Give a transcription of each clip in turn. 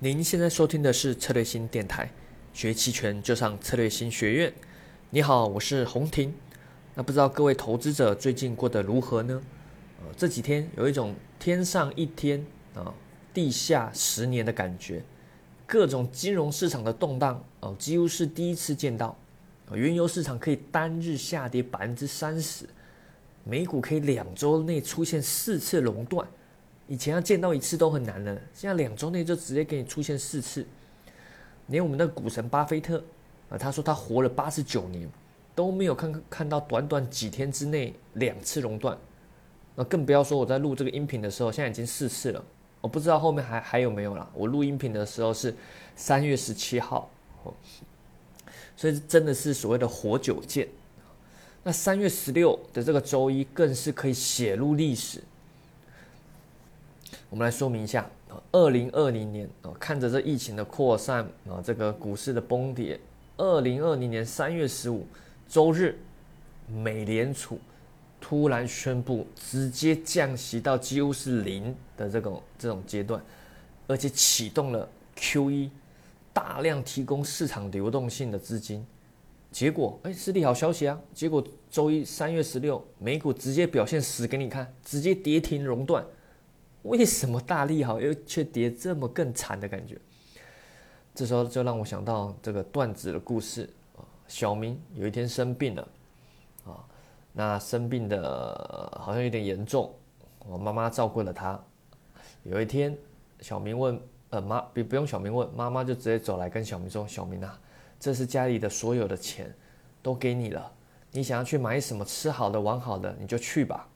您现在收听的是策略星电台，学期权就上策略星学院。你好，我是洪婷。那不知道各位投资者最近过得如何呢？呃，这几天有一种天上一天啊，地下十年的感觉，各种金融市场的动荡哦，几乎是第一次见到。原油市场可以单日下跌百分之三十，美股可以两周内出现四次熔断。以前要见到一次都很难了，现在两周内就直接给你出现四次。连我们的股神巴菲特啊，他说他活了八十九年，都没有看看到短短几天之内两次熔断。那更不要说我在录这个音频的时候，现在已经四次了。我不知道后面还还有没有了。我录音频的时候是三月十七号，所以真的是所谓的活久见。那三月十六的这个周一更是可以写入历史。我们来说明一下啊，二零二零年啊，看着这疫情的扩散啊，这个股市的崩跌。二零二零年三月十五周日，美联储突然宣布直接降息到几乎是零的这种这种阶段，而且启动了 QE，大量提供市场流动性的资金。结果哎，是利好消息啊！结果周一三月十六，美股直接表现死给你看，直接跌停熔断。为什么大利好又却跌这么更惨的感觉？这时候就让我想到这个段子的故事啊。小明有一天生病了啊，那生病的好像有点严重，我妈妈照顾了他。有一天，小明问呃妈，不不用小明问，妈妈就直接走来跟小明说：“小明啊，这是家里的所有的钱都给你了，你想要去买什么吃好的玩好的你就去吧。”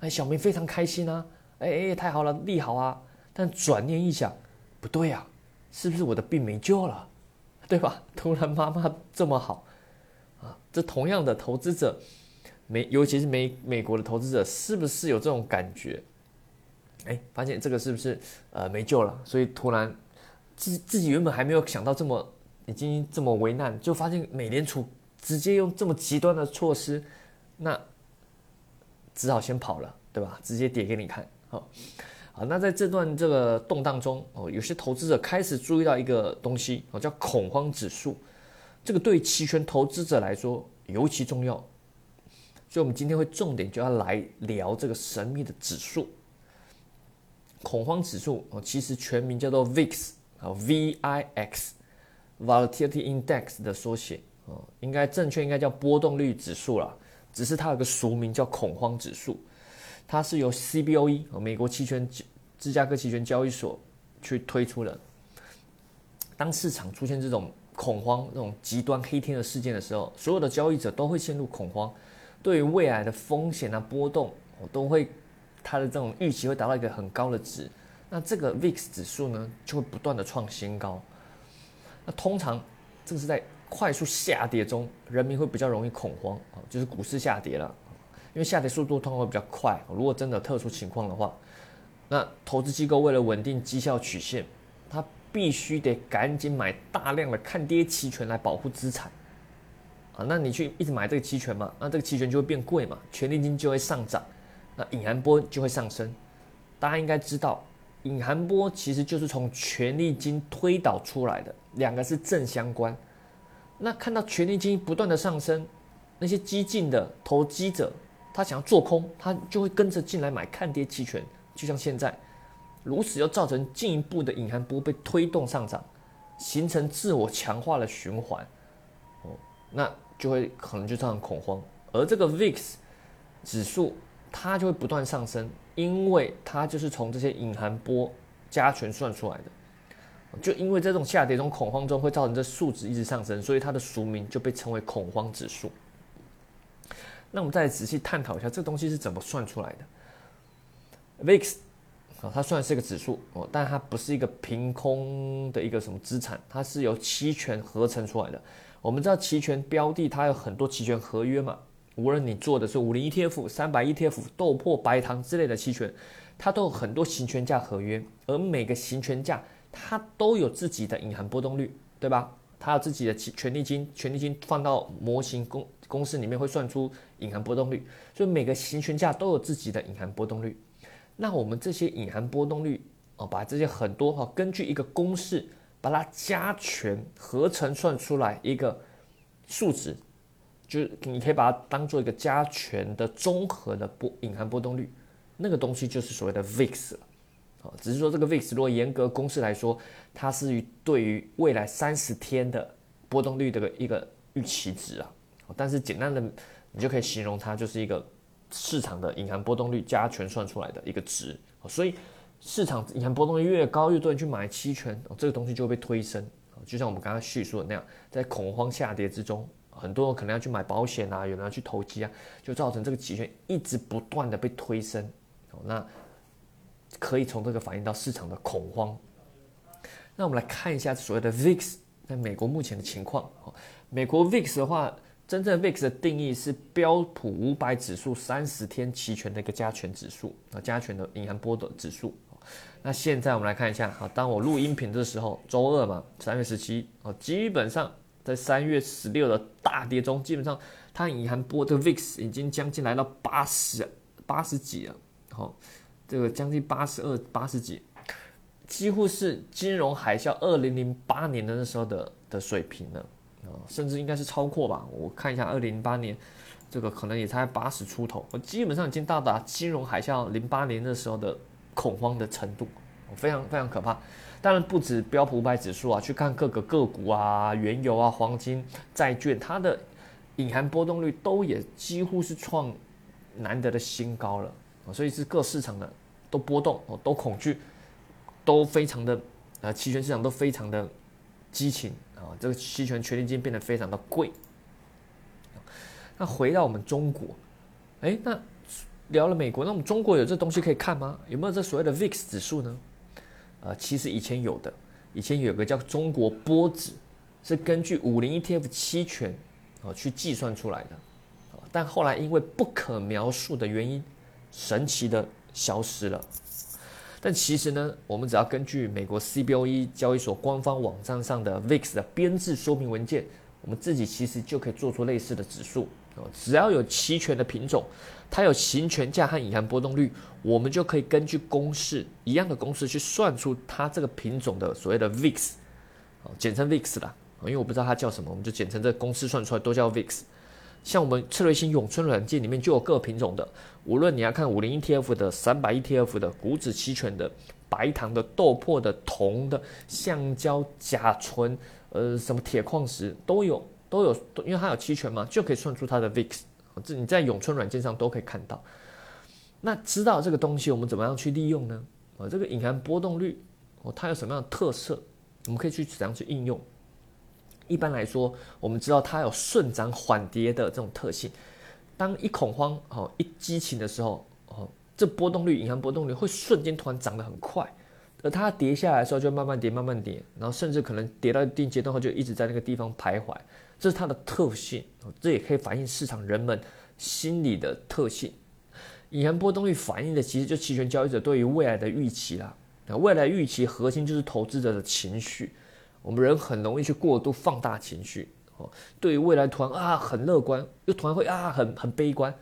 哎，小明非常开心啊。哎，太好了，利好啊！但转念一想，不对呀，是不是我的病没救了？对吧？突然妈妈这么好啊，这同样的投资者，美尤其是美美国的投资者，是不是有这种感觉？哎，发现这个是不是呃没救了？所以突然自自己原本还没有想到这么已经这么为难，就发现美联储直接用这么极端的措施，那只好先跑了，对吧？直接跌给你看。好，那在这段这个动荡中哦，有些投资者开始注意到一个东西哦，叫恐慌指数。这个对期权投资者来说尤其重要，所以我们今天会重点就要来聊这个神秘的指数——恐慌指数哦。其实全名叫做 VIX 啊，V I X，Volatility Index 的缩写哦，应该正确应该叫波动率指数啦，只是它有个俗名叫恐慌指数。它是由 CBOE 和美国期权芝加哥期权交易所去推出的。当市场出现这种恐慌、这种极端黑天的事件的时候，所有的交易者都会陷入恐慌，对于未来的风险啊波动，我都会它的这种预期会达到一个很高的值。那这个 VIX 指数呢，就会不断的创新高。那通常这是在快速下跌中，人民会比较容易恐慌啊，就是股市下跌了。因为下跌速度通常会比较快，如果真的特殊情况的话，那投资机构为了稳定绩效曲线，它必须得赶紧买大量的看跌期权来保护资产啊。那你去一直买这个期权嘛，那这个期权就会变贵嘛，权利金就会上涨，那隐含波就会上升。大家应该知道，隐含波其实就是从权利金推导出来的，两个是正相关。那看到权利金不断的上升，那些激进的投机者。他想要做空，他就会跟着进来买看跌期权，就像现在，如此又造成进一步的隐含波被推动上涨，形成自我强化的循环，哦，那就会可能就造成恐慌，而这个 VIX 指数它就会不断上升，因为它就是从这些隐含波加权算出来的，就因为这种下跌中恐慌中会造成这数值一直上升，所以它的俗名就被称为恐慌指数。那我们再仔细探讨一下，这东西是怎么算出来的？VIX 啊，它算是一个指数哦，但它不是一个凭空的一个什么资产，它是由期权合成出来的。我们知道期权标的它有很多期权合约嘛，无论你做的是五零 ETF、三百 ETF、豆粕、白糖之类的期权，它都有很多行权价合约，而每个行权价它都有自己的隐含波动率，对吧？它有自己的权利金，权利金放到模型公公式里面会算出。隐含波动率，所以每个行权价都有自己的隐含波动率。那我们这些隐含波动率哦，把这些很多哈，根据一个公式把它加权合成算出来一个数值，就是你可以把它当做一个加权的综合的波隐含波动率，那个东西就是所谓的 VIX 了。只是说这个 VIX 如果严格公式来说，它是于对于未来三十天的波动率的一个预期值啊。但是简单的你就可以形容它就是一个市场的隐含波动率加权算出来的一个值。所以市场隐含波动率越高，越多人去买期权，这个东西就会被推升。就像我们刚刚叙述的那样，在恐慌下跌之中，很多人可能要去买保险啊，有人要去投机啊，就造成这个期权一直不断的被推升。那可以从这个反映到市场的恐慌。那我们来看一下所谓的 VIX 在美国目前的情况。美国 VIX 的话，真正 VIX 的定义是标普五百指数三十天期权的一个加权指数啊，加权的隐含波的指数。那现在我们来看一下，好，当我录音频的时候，周二嘛，三月十七，哦，基本上在三月十六的大跌中，基本上它隐含波的 VIX 已经将近来到八十八十几了，好。这个将近八十二、八十几，几乎是金融海啸二零零八年的那时候的的水平了啊，甚至应该是超过吧。我看一下二零零八年，这个可能也才八十出头，我基本上已经到达金融海啸零八年那时候的恐慌的程度，非常非常可怕。当然不止标普五百指数啊，去看各个个股啊、原油啊、黄金、债券，它的隐含波动率都也几乎是创难得的新高了。所以是各市场的都波动哦，都恐惧，都非常的，呃，期权市场都非常的激情啊，这个期权权利金变得非常的贵。那回到我们中国，哎，那聊了美国，那我们中国有这东西可以看吗？有没有这所谓的 VIX 指数呢？呃，其实以前有的，以前有个叫中国波指，是根据五零 ETF 期权啊去计算出来的，但后来因为不可描述的原因。神奇的消失了，但其实呢，我们只要根据美国 CBOE 交易所官方网站上的 VIX 的编制说明文件，我们自己其实就可以做出类似的指数哦。只要有期权的品种，它有行权价和隐含波动率，我们就可以根据公式一样的公式去算出它这个品种的所谓的 VIX，简称 VIX 啦，因为我不知道它叫什么，我们就简称这公式算出来都叫 VIX。像我们策略性永春软件里面就有各品种的，无论你要看五零 ETF 的、三百 ETF 的、股指期权的、白糖的、豆粕的、铜的、橡胶、甲醇，呃，什么铁矿石都有，都有，因为它有期权嘛，就可以算出它的 VIX。这你在永春软件上都可以看到。那知道这个东西，我们怎么样去利用呢？啊，这个隐含波动率哦，它有什么样的特色？我们可以去怎样去应用？一般来说，我们知道它有顺涨缓跌的这种特性。当一恐慌哦一激情的时候哦，这波动率、隐含波动率会瞬间突然涨得很快，而它跌下来的时候就慢慢跌、慢慢跌，然后甚至可能跌到一定阶段后就一直在那个地方徘徊。这是它的特性，这也可以反映市场人们心理的特性。隐含波动率反映的其实就期权交易者对于未来的预期啦。那未来预期核心就是投资者的情绪。我们人很容易去过度放大情绪，哦，对于未来突然啊很乐观，又突然会啊很很悲观，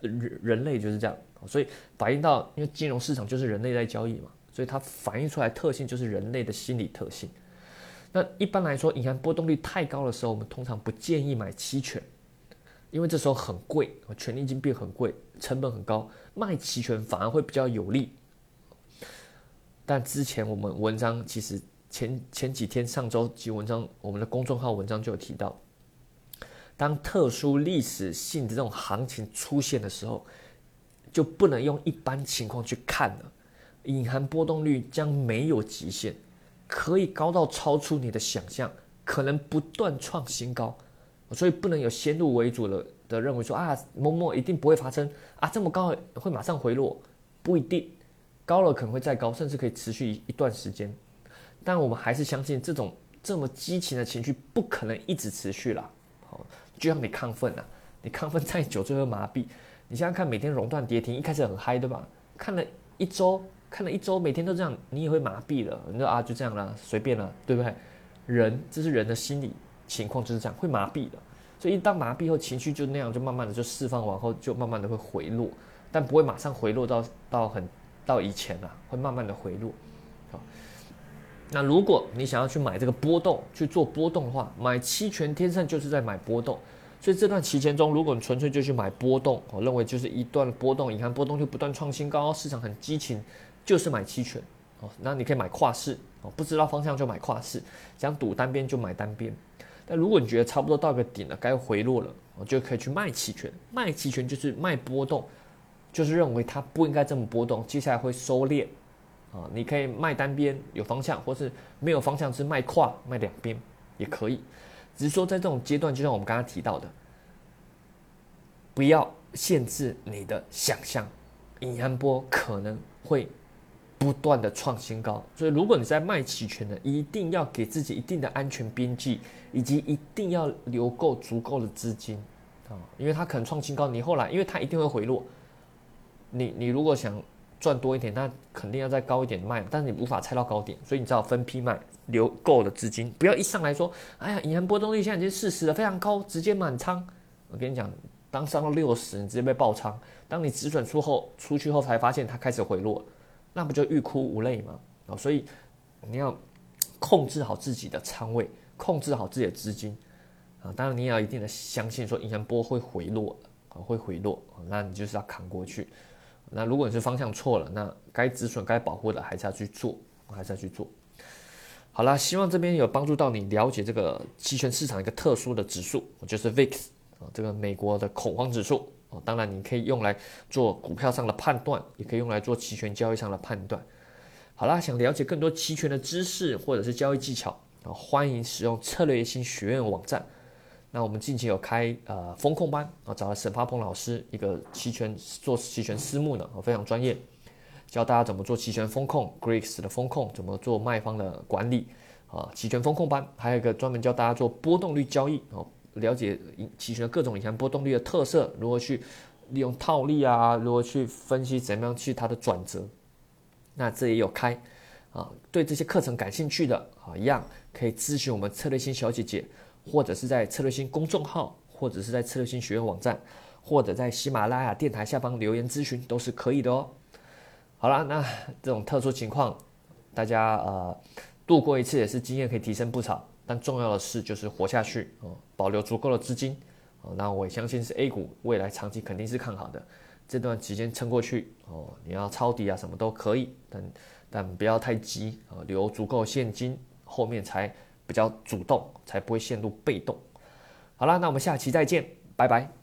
人人类就是这样，所以反映到，因为金融市场就是人类在交易嘛，所以它反映出来特性就是人类的心理特性。那一般来说，银行波动率太高的时候，我们通常不建议买期权，因为这时候很贵，权利金变很贵，成本很高，卖期权反而会比较有利。但之前我们文章其实。前前几天上周几文章，我们的公众号文章就有提到，当特殊历史性的这种行情出现的时候，就不能用一般情况去看了。隐含波动率将没有极限，可以高到超出你的想象，可能不断创新高，所以不能有先入为主的的认为说啊某某一定不会发生啊这么高会马上回落，不一定，高了可能会再高，甚至可以持续一一段时间。但我们还是相信这种这么激情的情绪不可能一直持续了，好，就像你亢奋啊，你亢奋再久就会麻痹。你现在看每天熔断跌停，一开始很嗨，对吧？看了一周，看了一周，每天都这样，你也会麻痹了。你说啊，就这样了，随便了，对不对？人这是人的心理情况就是这样，会麻痹的。所以一当麻痹后，情绪就那样，就慢慢的就释放完后，就慢慢的会回落，但不会马上回落到到很到以前了，会慢慢的回落。好，那如果你想要去买这个波动去做波动的话，买期权天生就是在买波动。所以这段期间中，如果你纯粹就去买波动，我认为就是一段波动，你看波动就不断创新高，市场很激情，就是买期权哦。那你可以买跨市哦，不知道方向就买跨市，想赌单边就买单边。但如果你觉得差不多到个顶了，该回落了，我就可以去卖期权。卖期权就是卖波动，就是认为它不应该这么波动，接下来会收敛啊。你可以卖单边有方向，或是没有方向是卖跨卖两边也可以。只是说，在这种阶段，就像我们刚刚提到的，不要限制你的想象，隐含波可能会不断的创新高。所以，如果你在卖期权的，一定要给自己一定的安全边际，以及一定要留够足够的资金啊，因为它可能创新高，你后来因为它一定会回落，你你如果想赚多一点，那肯定要再高一点卖，但是你无法猜到高点，所以你只好分批卖。留够了资金，不要一上来说，哎呀，银行波动率现在已经四十了，非常高，直接满仓。我跟你讲，当上到六十，你直接被爆仓。当你止损出后出去后，才发现它开始回落，那不就欲哭无泪吗？啊，所以你要控制好自己的仓位，控制好自己的资金啊。当然，你也要一定的相信说银行波会回落啊，会回落，那你就是要扛过去。那如果你是方向错了，那该止损、该保护的还是要去做，还是要去做。好了，希望这边有帮助到你了解这个期权市场一个特殊的指数，就是 VIX 啊，这个美国的恐慌指数啊。当然，你可以用来做股票上的判断，也可以用来做期权交易上的判断。好啦，想了解更多期权的知识或者是交易技巧啊，欢迎使用策略新学院网站。那我们近期有开呃风控班啊，找了沈发鹏老师，一个期权做期权私募的啊，非常专业。教大家怎么做期权风控，Greeks 的风控怎么做卖方的管理啊？期权风控班还有一个专门教大家做波动率交易哦，了解期权的各种隐含波动率的特色，如何去利用套利啊，如何去分析怎么样去它的转折。那这也有开啊，对这些课程感兴趣的啊，一样可以咨询我们策略星小姐姐，或者是在策略星公众号，或者是在策略星学院网站，或者在喜马拉雅电台下方留言咨询都是可以的哦。好了，那这种特殊情况，大家呃度过一次也是经验可以提升不少。但重要的是就是活下去哦，保留足够的资金哦。那我也相信是 A 股未来长期肯定是看好的，这段期间撑过去哦。你要抄底啊什么都可以，但但不要太急啊，留足够现金，后面才比较主动，才不会陷入被动。好了，那我们下期再见，拜拜。